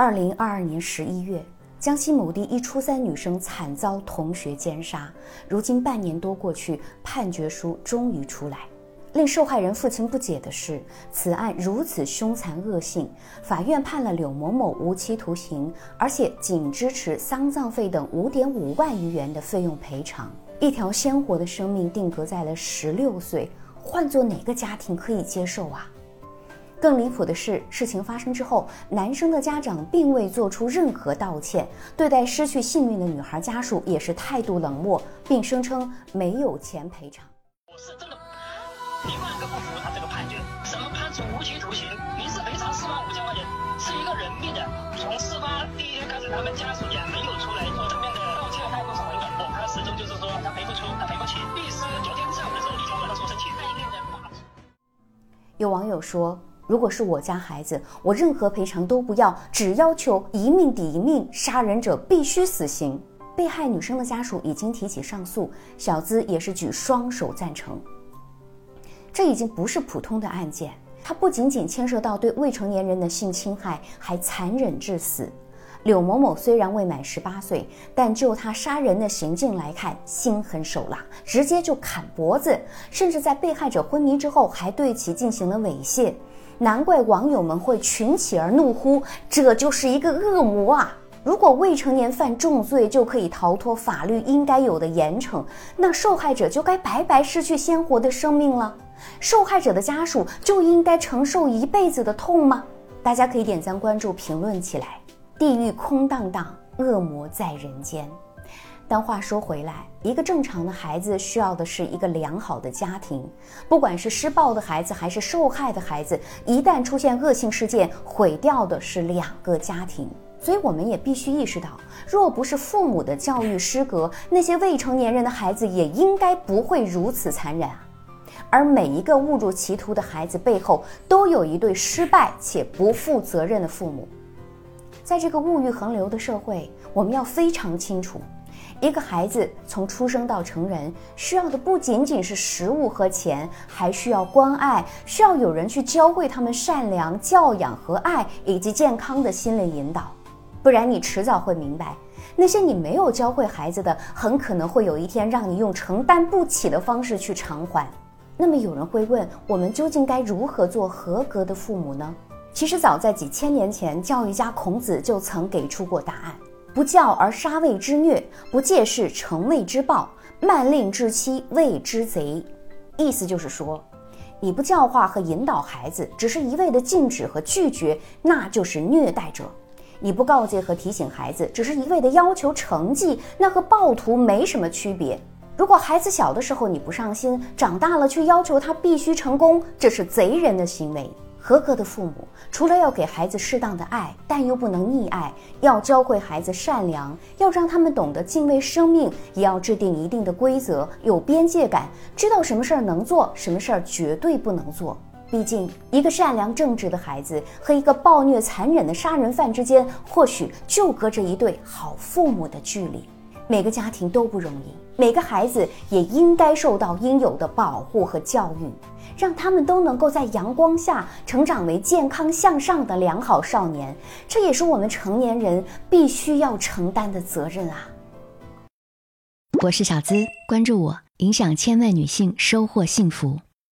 二零二二年十一月，江西某地一初三女生惨遭同学奸杀，如今半年多过去，判决书终于出来。令受害人父亲不解的是，此案如此凶残恶性，法院判了柳某某无期徒刑，而且仅支持丧葬费等五点五万余元的费用赔偿。一条鲜活的生命定格在了十六岁，换做哪个家庭可以接受啊？更离谱的是，事情发生之后，男生的家长并未做出任何道歉，对待失去性命的女孩家属也是态度冷漠，并声称没有钱赔偿。我是真的一万个不服他这个判决，什么判处无期徒刑，民事赔偿四万五千块钱，是一个人命的。从事发第一天开始，他们家属也没有出来做正面的道歉，态度是很冷漠？他始终就是说他赔不出，他赔不起。律师昨天下午的时候已经跟他说申请，他一定在法有网友说。如果是我家孩子，我任何赔偿都不要，只要求一命抵一命，杀人者必须死刑。被害女生的家属已经提起上诉，小资也是举双手赞成。这已经不是普通的案件，它不仅仅牵涉到对未成年人的性侵害，还残忍致死。柳某某虽然未满十八岁，但就他杀人的行径来看，心狠手辣，直接就砍脖子，甚至在被害者昏迷之后，还对其进行了猥亵。难怪网友们会群起而怒呼：“这就是一个恶魔啊！”如果未成年犯重罪就可以逃脱法律应该有的严惩，那受害者就该白白失去鲜活的生命了，受害者的家属就应该承受一辈子的痛吗？大家可以点赞、关注、评论起来。地狱空荡荡，恶魔在人间。但话说回来，一个正常的孩子需要的是一个良好的家庭。不管是施暴的孩子还是受害的孩子，一旦出现恶性事件，毁掉的是两个家庭。所以，我们也必须意识到，若不是父母的教育失格，那些未成年人的孩子也应该不会如此残忍啊。而每一个误入歧途的孩子背后，都有一对失败且不负责任的父母。在这个物欲横流的社会，我们要非常清楚。一个孩子从出生到成人，需要的不仅仅是食物和钱，还需要关爱，需要有人去教会他们善良、教养和爱，以及健康的心理引导。不然，你迟早会明白，那些你没有教会孩子的，很可能会有一天让你用承担不起的方式去偿还。那么，有人会问，我们究竟该如何做合格的父母呢？其实，早在几千年前，教育家孔子就曾给出过答案。不教而杀谓之虐，不戒事成谓之暴，慢令之妻谓之贼。意思就是说，你不教化和引导孩子，只是一味的禁止和拒绝，那就是虐待者；你不告诫和提醒孩子，只是一味的要求成绩，那和暴徒没什么区别。如果孩子小的时候你不上心，长大了却要求他必须成功，这是贼人的行为。合格的父母，除了要给孩子适当的爱，但又不能溺爱，要教会孩子善良，要让他们懂得敬畏生命，也要制定一定的规则，有边界感，知道什么事儿能做，什么事儿绝对不能做。毕竟，一个善良正直的孩子和一个暴虐残忍的杀人犯之间，或许就隔着一对好父母的距离。每个家庭都不容易，每个孩子也应该受到应有的保护和教育。让他们都能够在阳光下成长为健康向上的良好少年，这也是我们成年人必须要承担的责任啊！我是小资，关注我，影响千万女性，收获幸福。